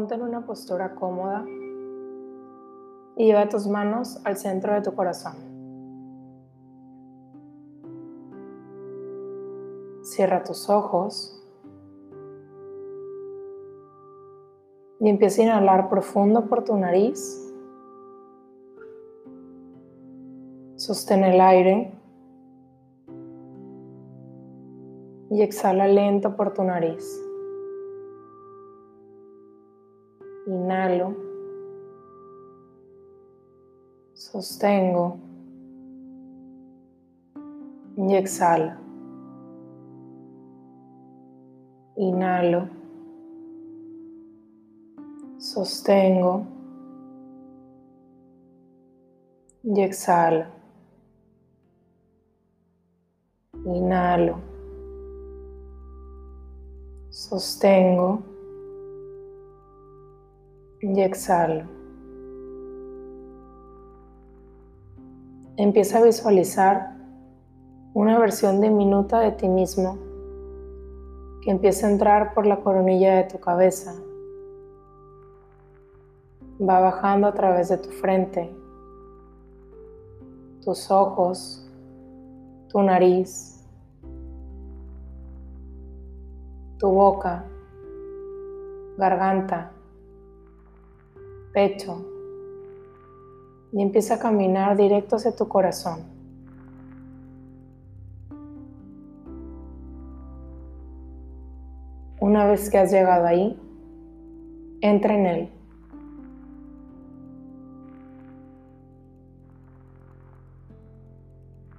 Ponte en una postura cómoda y lleva tus manos al centro de tu corazón. Cierra tus ojos y empieza a inhalar profundo por tu nariz. Sostén el aire y exhala lento por tu nariz. Inhalo. Sostengo. Y exhalo. Inhalo. Sostengo. Y exhalo. Inhalo. Sostengo y exhalo. Empieza a visualizar una versión diminuta de ti mismo que empieza a entrar por la coronilla de tu cabeza. Va bajando a través de tu frente, tus ojos, tu nariz, tu boca, garganta, pecho y empieza a caminar directo hacia tu corazón. Una vez que has llegado ahí, entra en él.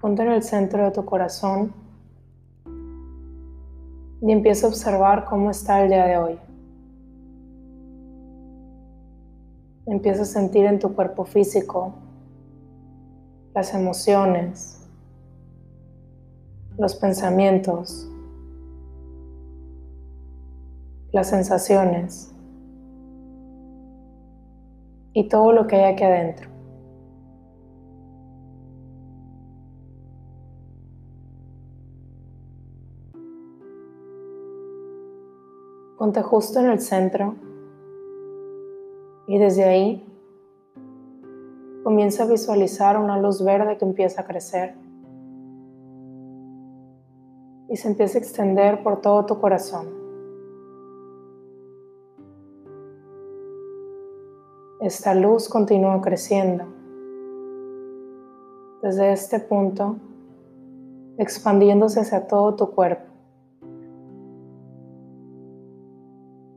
Ponte en el centro de tu corazón y empieza a observar cómo está el día de hoy. Empieza a sentir en tu cuerpo físico las emociones, los pensamientos, las sensaciones y todo lo que hay aquí adentro. Ponte justo en el centro y desde ahí comienza a visualizar una luz verde que empieza a crecer y se empieza a extender por todo tu corazón. Esta luz continúa creciendo. Desde este punto, expandiéndose hacia todo tu cuerpo.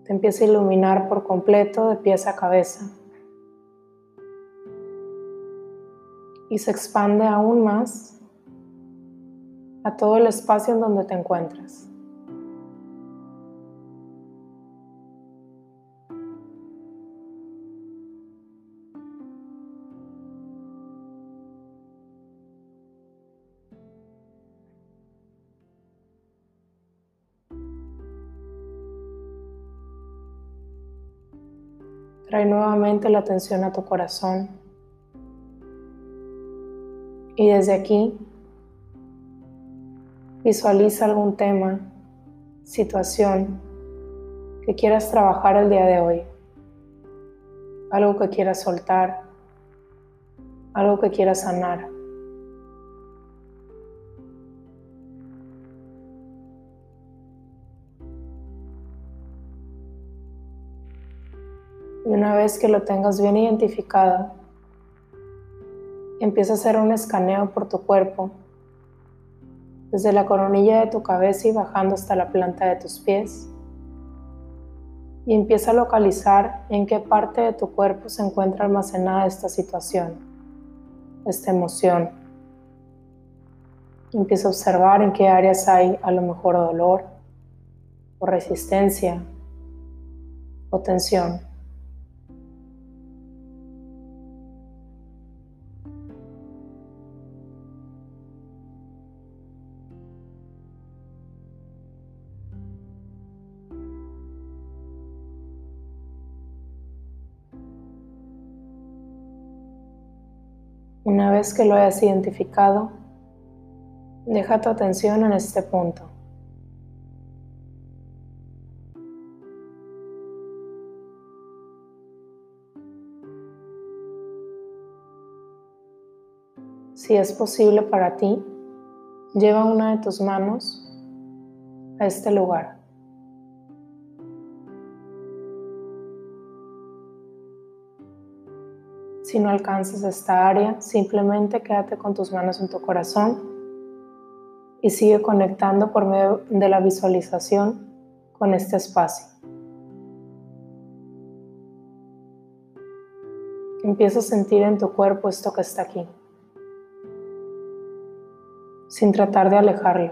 Empieza a iluminar por completo de pies a cabeza. Y se expande aún más a todo el espacio en donde te encuentras. Trae nuevamente la atención a tu corazón. Y desde aquí visualiza algún tema, situación que quieras trabajar el día de hoy. Algo que quieras soltar, algo que quieras sanar. Una vez que lo tengas bien identificado, empieza a hacer un escaneo por tu cuerpo, desde la coronilla de tu cabeza y bajando hasta la planta de tus pies. Y empieza a localizar en qué parte de tu cuerpo se encuentra almacenada esta situación, esta emoción. Empieza a observar en qué áreas hay a lo mejor dolor o resistencia o tensión. Una vez que lo hayas identificado, deja tu atención en este punto. Si es posible para ti, lleva una de tus manos a este lugar. Si no alcanzas esta área, simplemente quédate con tus manos en tu corazón y sigue conectando por medio de la visualización con este espacio. Empieza a sentir en tu cuerpo esto que está aquí, sin tratar de alejarlo.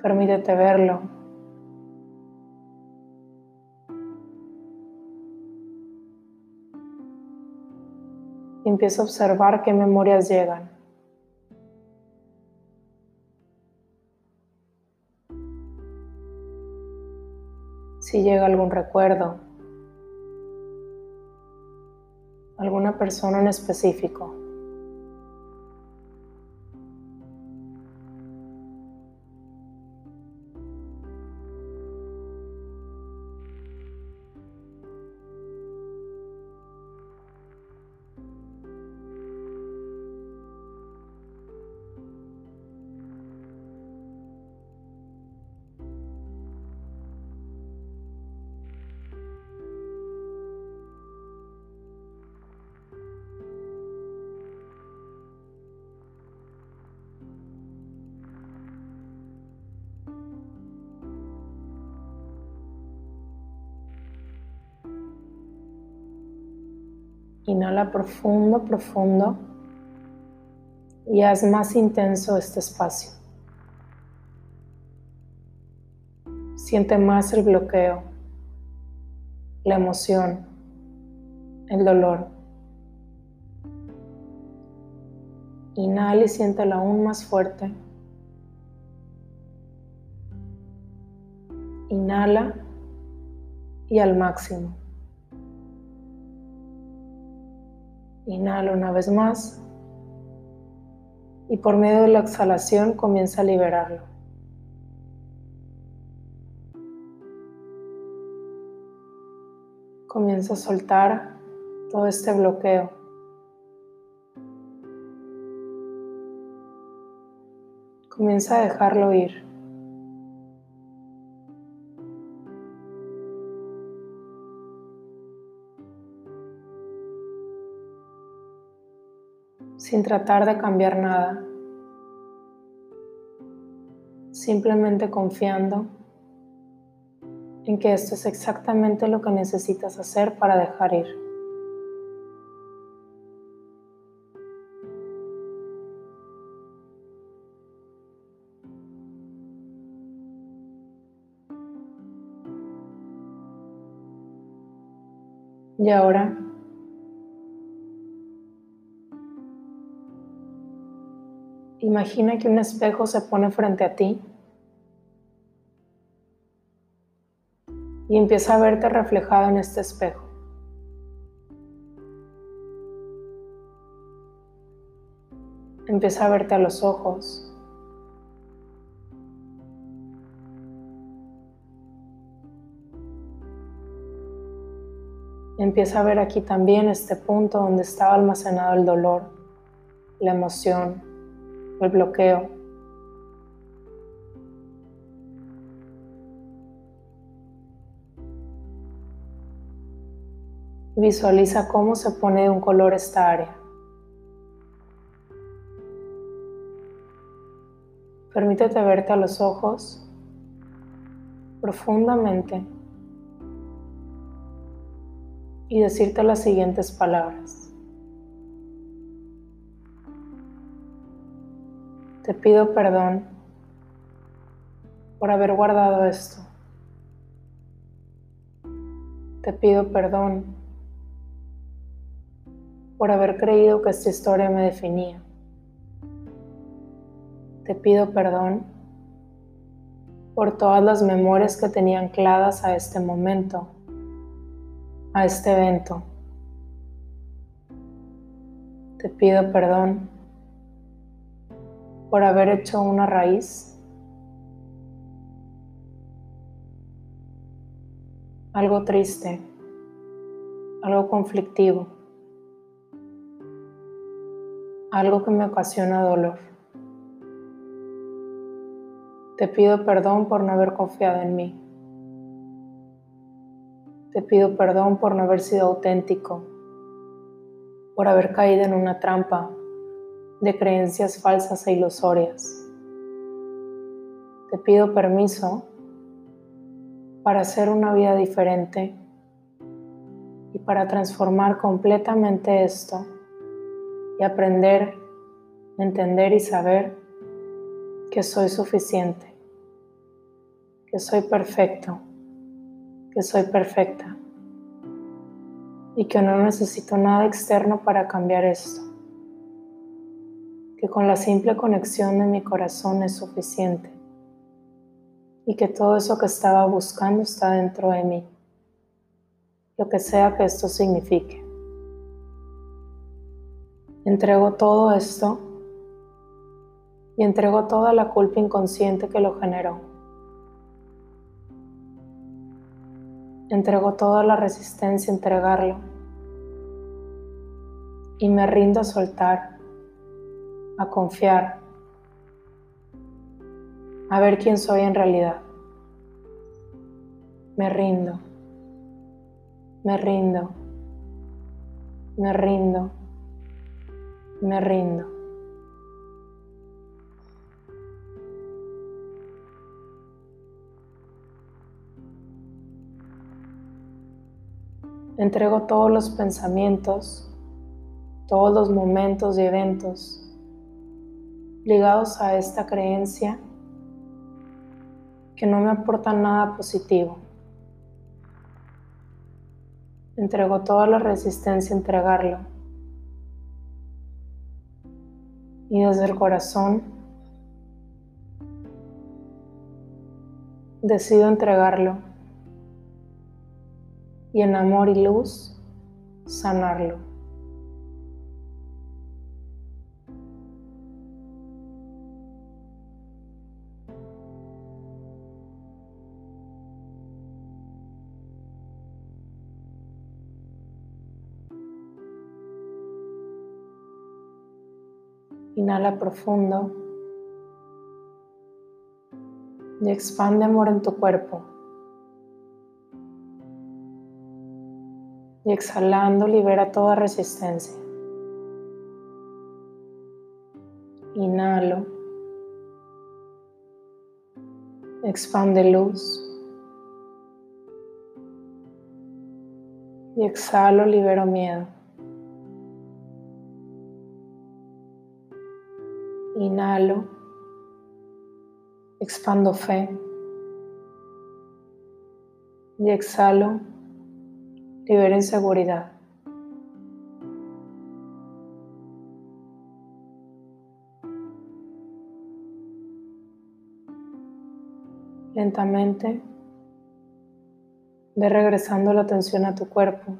Permítete verlo empieza a observar qué memorias llegan. Si llega algún recuerdo, alguna persona en específico. Inhala profundo, profundo y haz más intenso este espacio. Siente más el bloqueo, la emoción, el dolor. Inhala y siéntelo aún más fuerte. Inhala y al máximo. Inhala una vez más y por medio de la exhalación comienza a liberarlo. Comienza a soltar todo este bloqueo. Comienza a dejarlo ir. Sin tratar de cambiar nada, simplemente confiando en que esto es exactamente lo que necesitas hacer para dejar ir. Y ahora Imagina que un espejo se pone frente a ti y empieza a verte reflejado en este espejo. Empieza a verte a los ojos. Empieza a ver aquí también este punto donde estaba almacenado el dolor, la emoción, el bloqueo. Visualiza cómo se pone de un color esta área. Permítete verte a los ojos profundamente y decirte las siguientes palabras. Te pido perdón por haber guardado esto. Te pido perdón por haber creído que esta historia me definía. Te pido perdón por todas las memorias que tenía ancladas a este momento, a este evento. Te pido perdón por haber hecho una raíz, algo triste, algo conflictivo, algo que me ocasiona dolor. Te pido perdón por no haber confiado en mí. Te pido perdón por no haber sido auténtico, por haber caído en una trampa de creencias falsas e ilusorias. Te pido permiso para hacer una vida diferente y para transformar completamente esto y aprender, entender y saber que soy suficiente, que soy perfecto, que soy perfecta y que no necesito nada externo para cambiar esto, que con la simple conexión de mi corazón es suficiente y que todo eso que estaba buscando está dentro de mí, lo que sea que esto signifique. Entrego todo esto y entrego toda la culpa inconsciente que lo generó. Entrego toda la resistencia a entregarlo y me rindo a soltar, a confiar, a ver quién soy en realidad. Me rindo, me rindo, me rindo, me rindo. Entrego todos los pensamientos, todos los momentos y eventos ligados a esta creencia que no me aportan nada positivo. Entrego toda la resistencia a entregarlo. Y desde el corazón decido entregarlo y en amor y luz sanarlo. Inhala profundo y expande amor en tu cuerpo. Y exhalando libera toda resistencia. Inhalo. Expande luz. Y exhalo, libero miedo. Inhalo. Expando fe. Y exhalo. Libero inseguridad. Lentamente ve regresando la atención a tu cuerpo.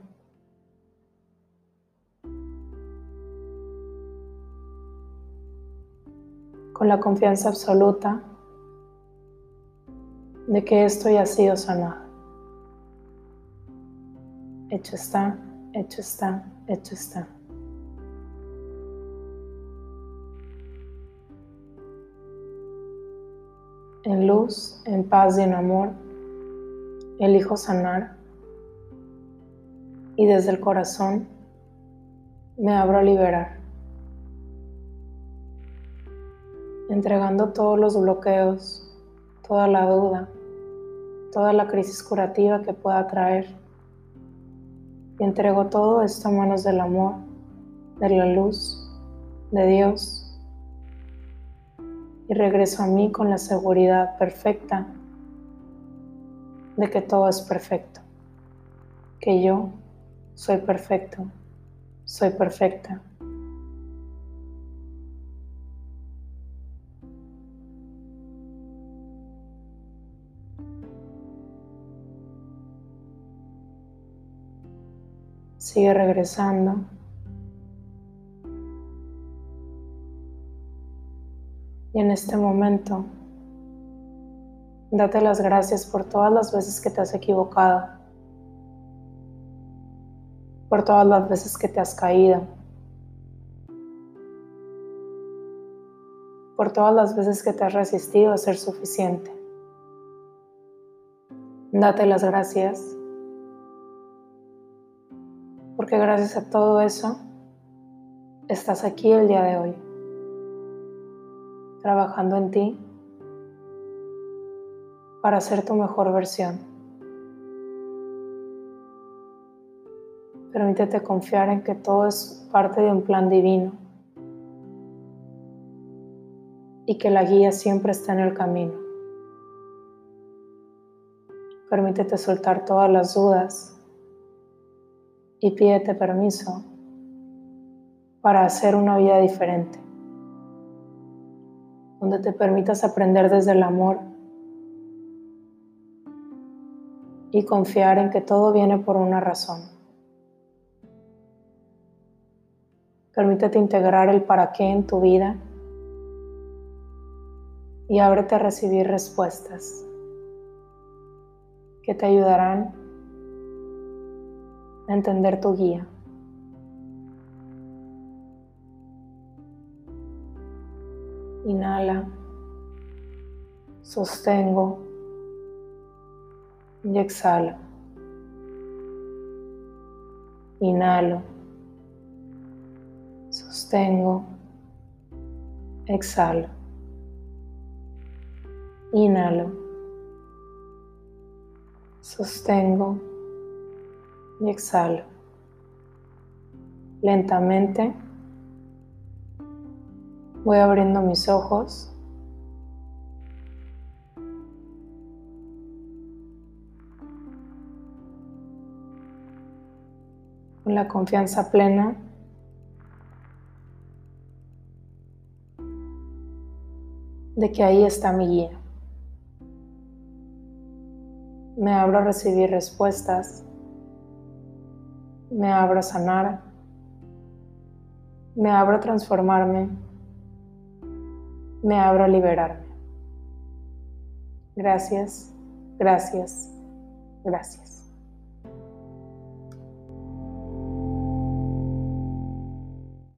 Con la confianza absoluta de que esto ya ha sido sanado. Hecho está, hecho está, hecho está. En luz, en paz y en amor, elijo sanar y desde el corazón me abro a liberar. Entregando todos los bloqueos, toda la duda, toda la crisis curativa que pueda traer. Y entrego todo esto a manos del amor, de la luz, de Dios. Y regreso a mí con la seguridad perfecta de que todo es perfecto, que yo soy perfecto, soy perfecta. Sigue regresando. Y en este momento, date las gracias por todas las veces que te has equivocado, por todas las veces que te has caído, por todas las veces que te has resistido a ser suficiente. Date las gracias, porque gracias a todo eso estás aquí el día de hoy, trabajando en ti para ser tu mejor versión. Permítete confiar en que todo es parte de un plan divino y que la guía siempre está en el camino. Permítete soltar todas las dudas y pídete permiso para hacer una vida diferente, donde te permitas aprender desde el amor y confiar en que todo viene por una razón. Permítete integrar el para qué en tu vida y ábrete a recibir respuestas que te ayudarán a entender tu guía. Inhala, sostengo y exhalo. Inhalo, sostengo, exhalo. Inhalo. Sostengo y exhalo. Lentamente voy abriendo mis ojos. Con la confianza plena de que ahí está mi guía. Me abro a recibir respuestas. Me abro a sanar. Me abro a transformarme. Me abro a liberarme. Gracias, gracias, gracias.